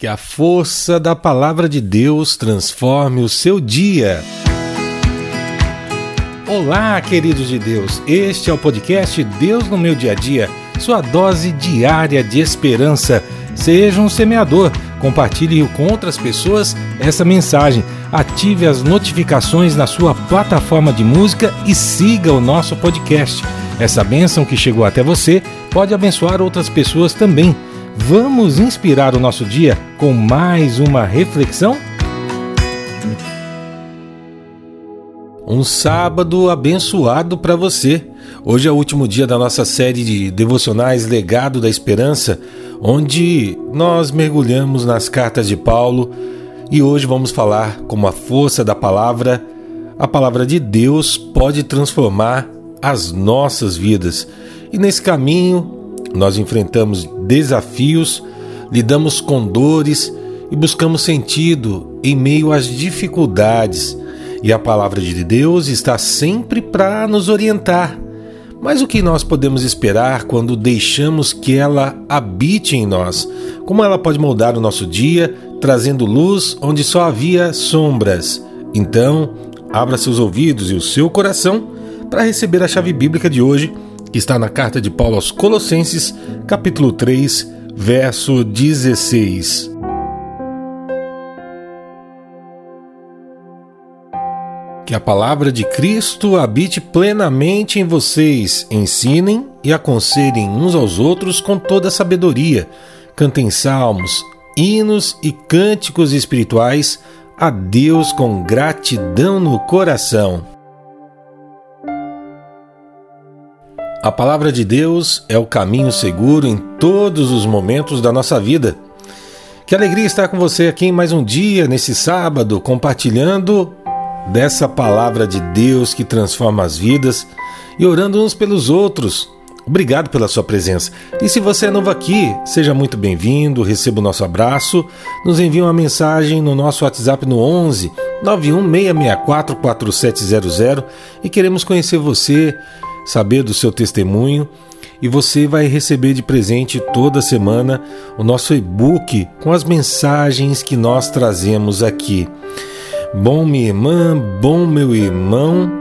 Que a força da palavra de Deus transforme o seu dia. Olá, queridos de Deus. Este é o podcast Deus no meu dia a dia, sua dose diária de esperança. Seja um semeador. Compartilhe com outras pessoas essa mensagem. Ative as notificações na sua plataforma de música e siga o nosso podcast. Essa bênção que chegou até você pode abençoar outras pessoas também. Vamos inspirar o nosso dia com mais uma reflexão? Um sábado abençoado para você. Hoje é o último dia da nossa série de devocionais Legado da Esperança, onde nós mergulhamos nas cartas de Paulo e hoje vamos falar como a força da palavra, a palavra de Deus pode transformar as nossas vidas. E nesse caminho nós enfrentamos desafios, lidamos com dores e buscamos sentido em meio às dificuldades. E a palavra de Deus está sempre para nos orientar. Mas o que nós podemos esperar quando deixamos que ela habite em nós? Como ela pode moldar o nosso dia, trazendo luz onde só havia sombras? Então, abra seus ouvidos e o seu coração para receber a chave bíblica de hoje que está na carta de Paulo aos Colossenses, capítulo 3, verso 16. Que a palavra de Cristo habite plenamente em vocês, ensinem e aconselhem uns aos outros com toda sabedoria. Cantem salmos, hinos e cânticos espirituais a Deus com gratidão no coração. A palavra de Deus é o caminho seguro em todos os momentos da nossa vida. Que alegria estar com você aqui em mais um dia, nesse sábado, compartilhando dessa palavra de Deus que transforma as vidas e orando uns pelos outros. Obrigado pela sua presença. E se você é novo aqui, seja muito bem-vindo, receba o nosso abraço, nos envie uma mensagem no nosso WhatsApp no 11 91664 4700 e queremos conhecer você saber do seu testemunho e você vai receber de presente toda semana o nosso e-book com as mensagens que nós trazemos aqui. Bom, minha irmã, bom, meu irmão,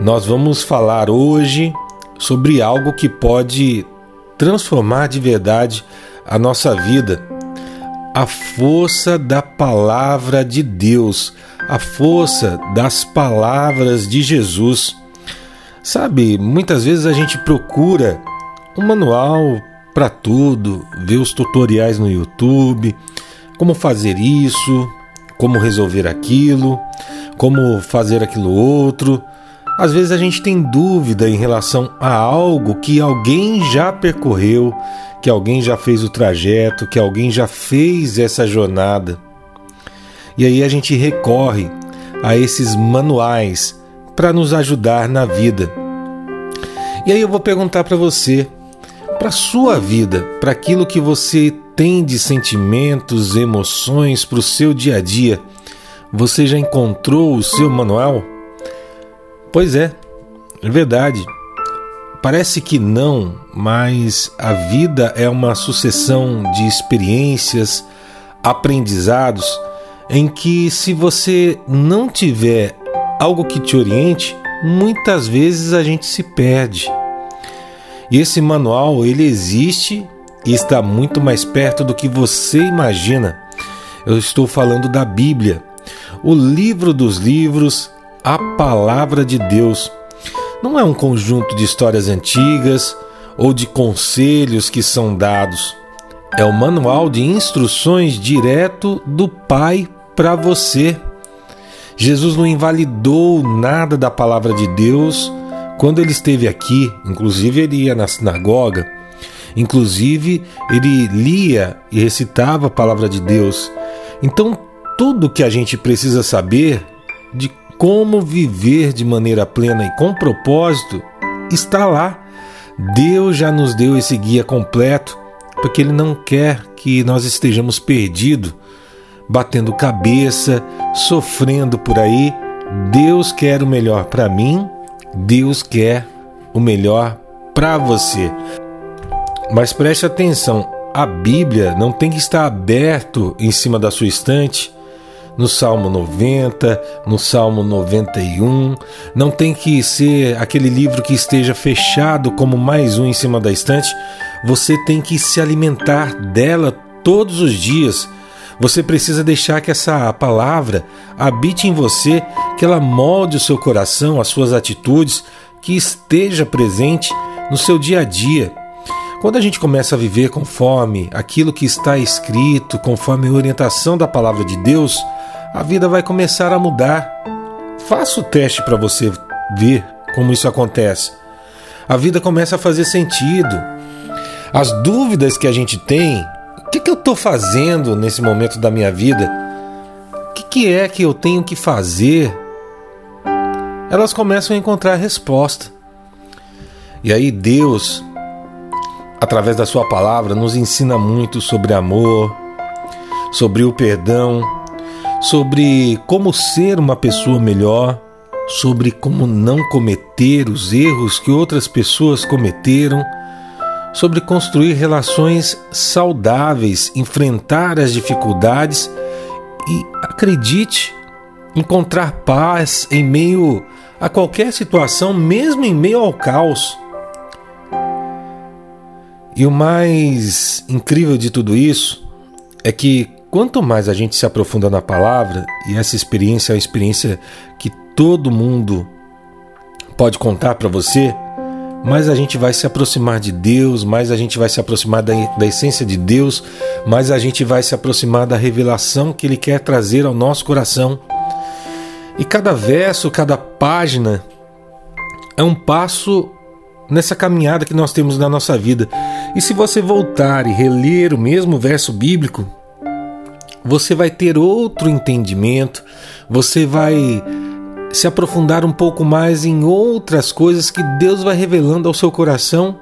nós vamos falar hoje sobre algo que pode transformar de verdade a nossa vida. A força da palavra de Deus, a força das palavras de Jesus. Sabe, muitas vezes a gente procura um manual para tudo, vê os tutoriais no YouTube, como fazer isso, como resolver aquilo, como fazer aquilo outro. Às vezes a gente tem dúvida em relação a algo que alguém já percorreu, que alguém já fez o trajeto, que alguém já fez essa jornada. E aí a gente recorre a esses manuais para nos ajudar na vida. E aí eu vou perguntar para você, para sua vida, para aquilo que você tem de sentimentos, emoções para o seu dia a dia, você já encontrou o seu manual? Pois é, é verdade. Parece que não, mas a vida é uma sucessão de experiências, aprendizados, em que se você não tiver algo que te oriente, muitas vezes a gente se perde. E esse manual ele existe e está muito mais perto do que você imagina. Eu estou falando da Bíblia, o livro dos livros, a palavra de Deus. Não é um conjunto de histórias antigas ou de conselhos que são dados. É o manual de instruções direto do Pai para você. Jesus não invalidou nada da palavra de Deus quando ele esteve aqui. Inclusive, ele ia na sinagoga, inclusive, ele lia e recitava a palavra de Deus. Então, tudo que a gente precisa saber de como viver de maneira plena e com propósito está lá. Deus já nos deu esse guia completo, porque Ele não quer que nós estejamos perdidos batendo cabeça, sofrendo por aí. Deus quer o melhor para mim, Deus quer o melhor para você. Mas preste atenção, a Bíblia não tem que estar aberto em cima da sua estante, no Salmo 90, no Salmo 91. Não tem que ser aquele livro que esteja fechado como mais um em cima da estante. Você tem que se alimentar dela todos os dias. Você precisa deixar que essa palavra habite em você, que ela molde o seu coração, as suas atitudes, que esteja presente no seu dia a dia. Quando a gente começa a viver conforme aquilo que está escrito, conforme a orientação da palavra de Deus, a vida vai começar a mudar. Faça o teste para você ver como isso acontece. A vida começa a fazer sentido. As dúvidas que a gente tem, o que, que eu estou fazendo nesse momento da minha vida? O que, que é que eu tenho que fazer? Elas começam a encontrar resposta. E aí Deus através da Sua palavra, nos ensina muito sobre amor, sobre o perdão, sobre como ser uma pessoa melhor, sobre como não cometer os erros que outras pessoas cometeram, sobre construir relações saudáveis, enfrentar as dificuldades e, acredite, encontrar paz em meio a qualquer situação, mesmo em meio ao caos. E o mais incrível de tudo isso é que quanto mais a gente se aprofunda na palavra, e essa experiência é uma experiência que todo mundo pode contar para você, mais a gente vai se aproximar de Deus, mais a gente vai se aproximar da, da essência de Deus, mais a gente vai se aproximar da revelação que Ele quer trazer ao nosso coração. E cada verso, cada página é um passo nessa caminhada que nós temos na nossa vida. E se você voltar e reler o mesmo verso bíblico, você vai ter outro entendimento, você vai se aprofundar um pouco mais em outras coisas que Deus vai revelando ao seu coração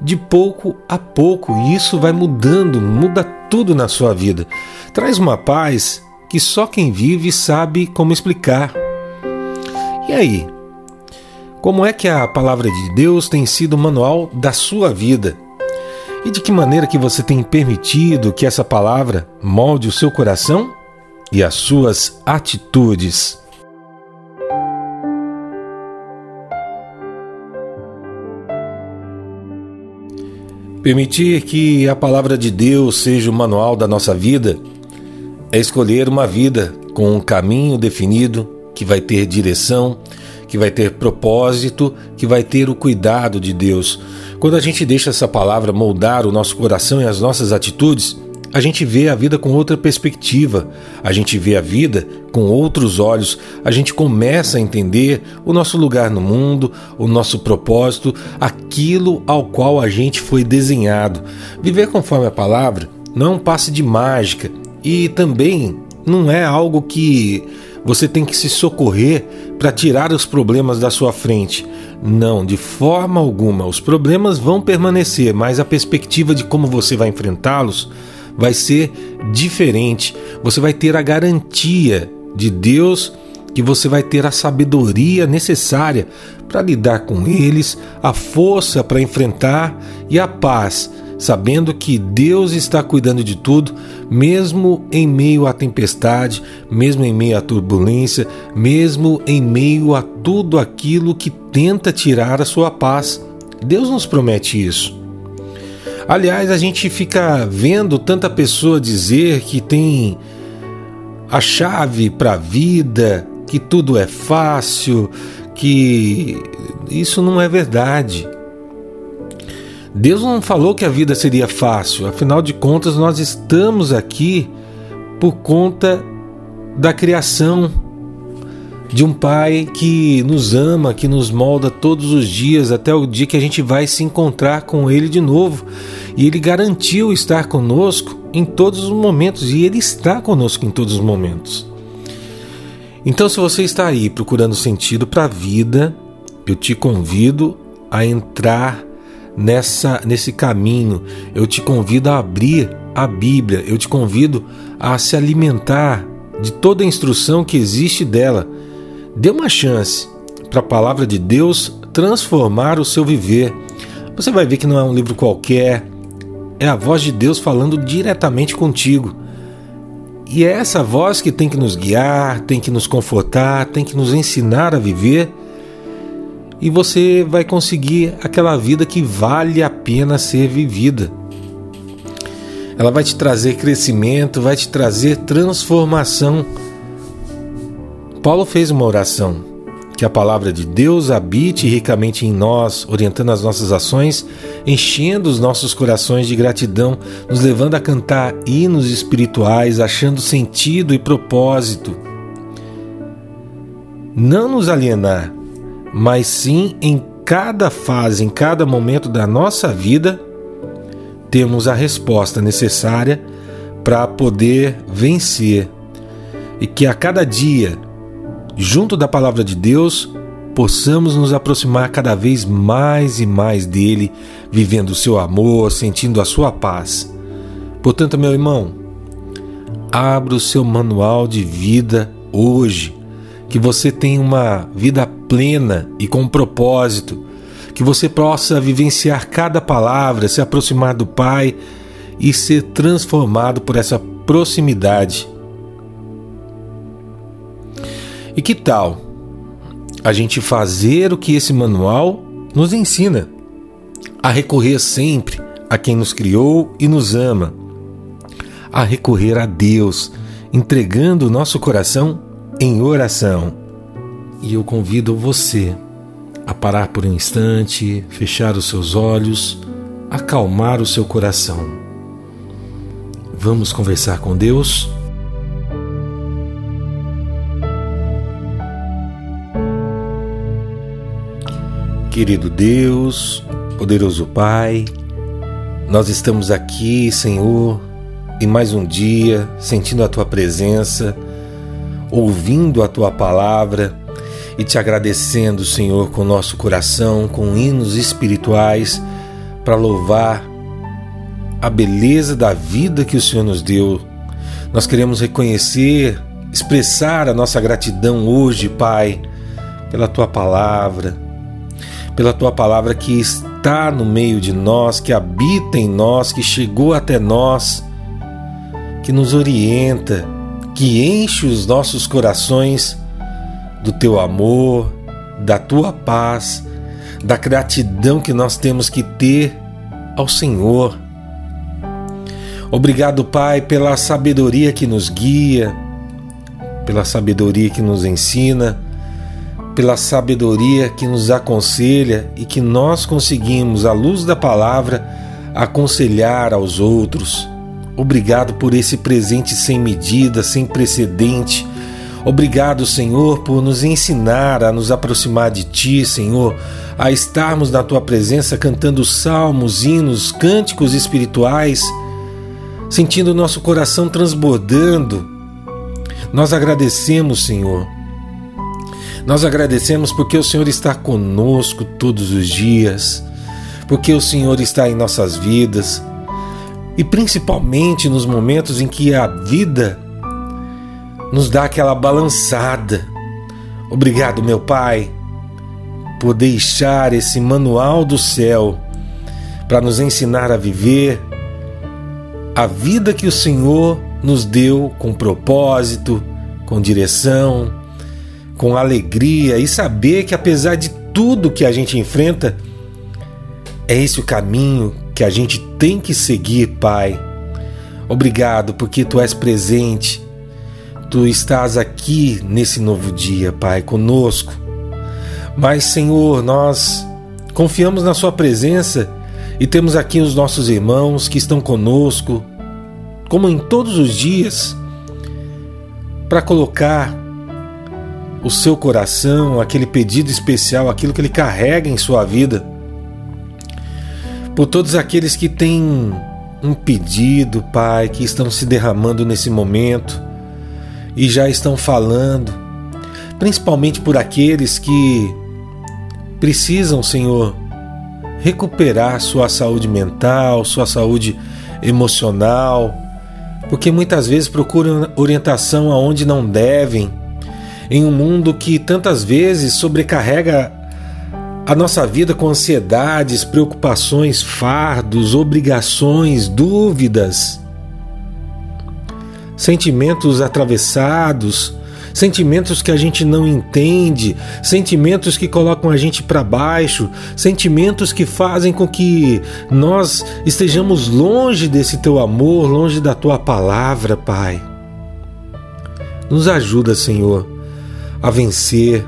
de pouco a pouco. E isso vai mudando, muda tudo na sua vida. Traz uma paz que só quem vive sabe como explicar. E aí, como é que a palavra de Deus tem sido o manual da sua vida? E de que maneira que você tem permitido que essa palavra molde o seu coração e as suas atitudes? Permitir que a palavra de Deus seja o manual da nossa vida é escolher uma vida com um caminho definido que vai ter direção que vai ter propósito, que vai ter o cuidado de Deus. Quando a gente deixa essa palavra moldar o nosso coração e as nossas atitudes, a gente vê a vida com outra perspectiva, a gente vê a vida com outros olhos, a gente começa a entender o nosso lugar no mundo, o nosso propósito, aquilo ao qual a gente foi desenhado. Viver conforme a palavra não é um passe de mágica e também não é algo que você tem que se socorrer para tirar os problemas da sua frente. Não, de forma alguma. Os problemas vão permanecer, mas a perspectiva de como você vai enfrentá-los vai ser diferente. Você vai ter a garantia de Deus que você vai ter a sabedoria necessária para lidar com eles, a força para enfrentar e a paz sabendo que Deus está cuidando de tudo, mesmo em meio à tempestade, mesmo em meio à turbulência, mesmo em meio a tudo aquilo que tenta tirar a sua paz. Deus nos promete isso. Aliás, a gente fica vendo tanta pessoa dizer que tem a chave para a vida, que tudo é fácil, que isso não é verdade. Deus não falou que a vida seria fácil, afinal de contas, nós estamos aqui por conta da criação de um Pai que nos ama, que nos molda todos os dias, até o dia que a gente vai se encontrar com Ele de novo. E Ele garantiu estar conosco em todos os momentos, e Ele está conosco em todos os momentos. Então, se você está aí procurando sentido para a vida, eu te convido a entrar nessa nesse caminho. Eu te convido a abrir a Bíblia, eu te convido a se alimentar de toda a instrução que existe dela. Dê uma chance para a palavra de Deus transformar o seu viver. Você vai ver que não é um livro qualquer, é a voz de Deus falando diretamente contigo. E é essa voz que tem que nos guiar, tem que nos confortar, tem que nos ensinar a viver. E você vai conseguir aquela vida que vale a pena ser vivida. Ela vai te trazer crescimento, vai te trazer transformação. Paulo fez uma oração que a palavra de Deus habite ricamente em nós, orientando as nossas ações, enchendo os nossos corações de gratidão, nos levando a cantar hinos espirituais, achando sentido e propósito. Não nos alienar, mas sim em cada fase, em cada momento da nossa vida, temos a resposta necessária para poder vencer. E que a cada dia junto da palavra de Deus, possamos nos aproximar cada vez mais e mais dele, vivendo o seu amor, sentindo a sua paz. Portanto, meu irmão, abra o seu manual de vida hoje, que você tenha uma vida plena e com propósito, que você possa vivenciar cada palavra, se aproximar do Pai e ser transformado por essa proximidade e que tal a gente fazer o que esse manual nos ensina? A recorrer sempre a quem nos criou e nos ama, a recorrer a Deus, entregando o nosso coração em oração. E eu convido você a parar por um instante, fechar os seus olhos, acalmar o seu coração. Vamos conversar com Deus? Querido Deus, poderoso Pai, nós estamos aqui, Senhor, em mais um dia, sentindo a Tua presença, ouvindo a Tua palavra e te agradecendo, Senhor, com nosso coração, com hinos espirituais, para louvar a beleza da vida que o Senhor nos deu. Nós queremos reconhecer, expressar a nossa gratidão hoje, Pai, pela Tua palavra pela tua palavra que está no meio de nós, que habita em nós, que chegou até nós, que nos orienta, que enche os nossos corações do teu amor, da tua paz, da gratidão que nós temos que ter ao Senhor. Obrigado, Pai, pela sabedoria que nos guia, pela sabedoria que nos ensina pela sabedoria que nos aconselha e que nós conseguimos, à luz da palavra, aconselhar aos outros. Obrigado por esse presente sem medida, sem precedente. Obrigado, Senhor, por nos ensinar a nos aproximar de Ti, Senhor, a estarmos na Tua presença cantando salmos, hinos, cânticos espirituais, sentindo nosso coração transbordando. Nós agradecemos, Senhor nós agradecemos porque o Senhor está conosco todos os dias, porque o Senhor está em nossas vidas e principalmente nos momentos em que a vida nos dá aquela balançada. Obrigado, meu Pai, por deixar esse manual do céu para nos ensinar a viver a vida que o Senhor nos deu com propósito, com direção, com alegria e saber que apesar de tudo que a gente enfrenta, é esse o caminho que a gente tem que seguir, Pai. Obrigado porque tu és presente. Tu estás aqui nesse novo dia, Pai, conosco. Mas, Senhor, nós confiamos na Sua presença e temos aqui os nossos irmãos que estão conosco, como em todos os dias, para colocar o seu coração, aquele pedido especial, aquilo que ele carrega em sua vida. Por todos aqueles que têm um pedido, Pai, que estão se derramando nesse momento e já estão falando, principalmente por aqueles que precisam, Senhor, recuperar sua saúde mental, sua saúde emocional, porque muitas vezes procuram orientação aonde não devem em um mundo que tantas vezes sobrecarrega a nossa vida com ansiedades, preocupações, fardos, obrigações, dúvidas, sentimentos atravessados, sentimentos que a gente não entende, sentimentos que colocam a gente para baixo, sentimentos que fazem com que nós estejamos longe desse teu amor, longe da tua palavra, Pai. Nos ajuda, Senhor, a vencer,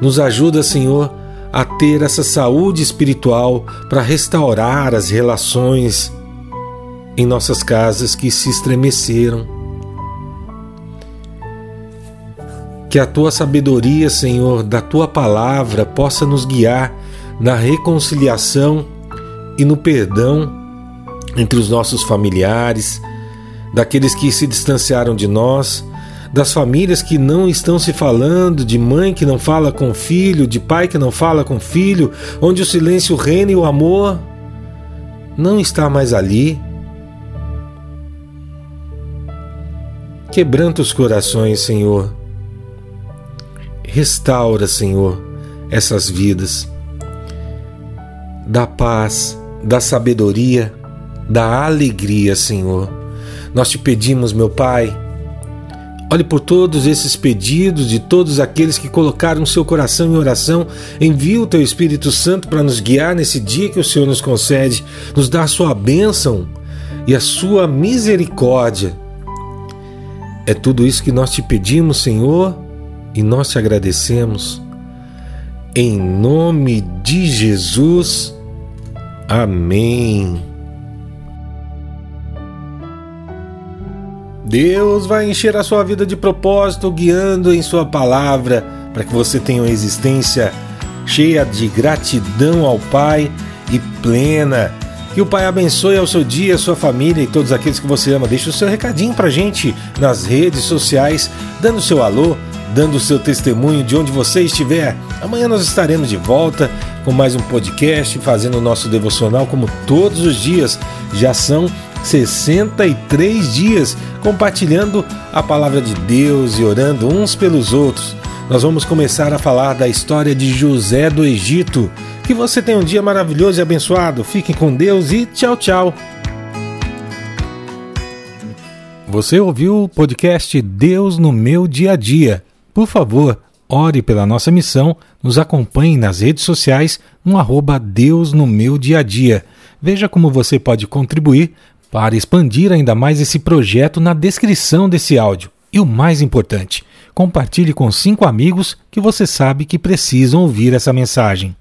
nos ajuda, Senhor, a ter essa saúde espiritual para restaurar as relações em nossas casas que se estremeceram. Que a tua sabedoria, Senhor, da tua palavra possa nos guiar na reconciliação e no perdão entre os nossos familiares, daqueles que se distanciaram de nós das famílias que não estão se falando, de mãe que não fala com filho, de pai que não fala com filho, onde o silêncio reina e o amor não está mais ali. Quebranta os corações, Senhor. Restaura, Senhor, essas vidas. Da paz, da sabedoria, da alegria, Senhor. Nós te pedimos, meu Pai, Olhe por todos esses pedidos de todos aqueles que colocaram seu coração em oração. Envie o teu Espírito Santo para nos guiar nesse dia que o Senhor nos concede, nos dar a sua bênção e a sua misericórdia. É tudo isso que nós te pedimos, Senhor, e nós te agradecemos. Em nome de Jesus. Amém. Deus vai encher a sua vida de propósito, guiando em Sua palavra, para que você tenha uma existência cheia de gratidão ao Pai e plena. Que o Pai abençoe ao seu dia, a sua família e todos aqueles que você ama. Deixe o seu recadinho pra gente nas redes sociais, dando seu alô, dando o seu testemunho de onde você estiver. Amanhã nós estaremos de volta com mais um podcast, fazendo o nosso devocional como todos os dias. Já são 63 dias compartilhando a palavra de Deus e orando uns pelos outros. Nós vamos começar a falar da história de José do Egito. Que você tenha um dia maravilhoso e abençoado. Fiquem com Deus e tchau, tchau. Você ouviu o podcast Deus no meu dia a dia? Por favor, ore pela nossa missão, nos acompanhe nas redes sociais no arroba Deus no meu dia a dia. Veja como você pode contribuir para expandir ainda mais esse projeto na descrição desse áudio. E o mais importante, compartilhe com cinco amigos que você sabe que precisam ouvir essa mensagem.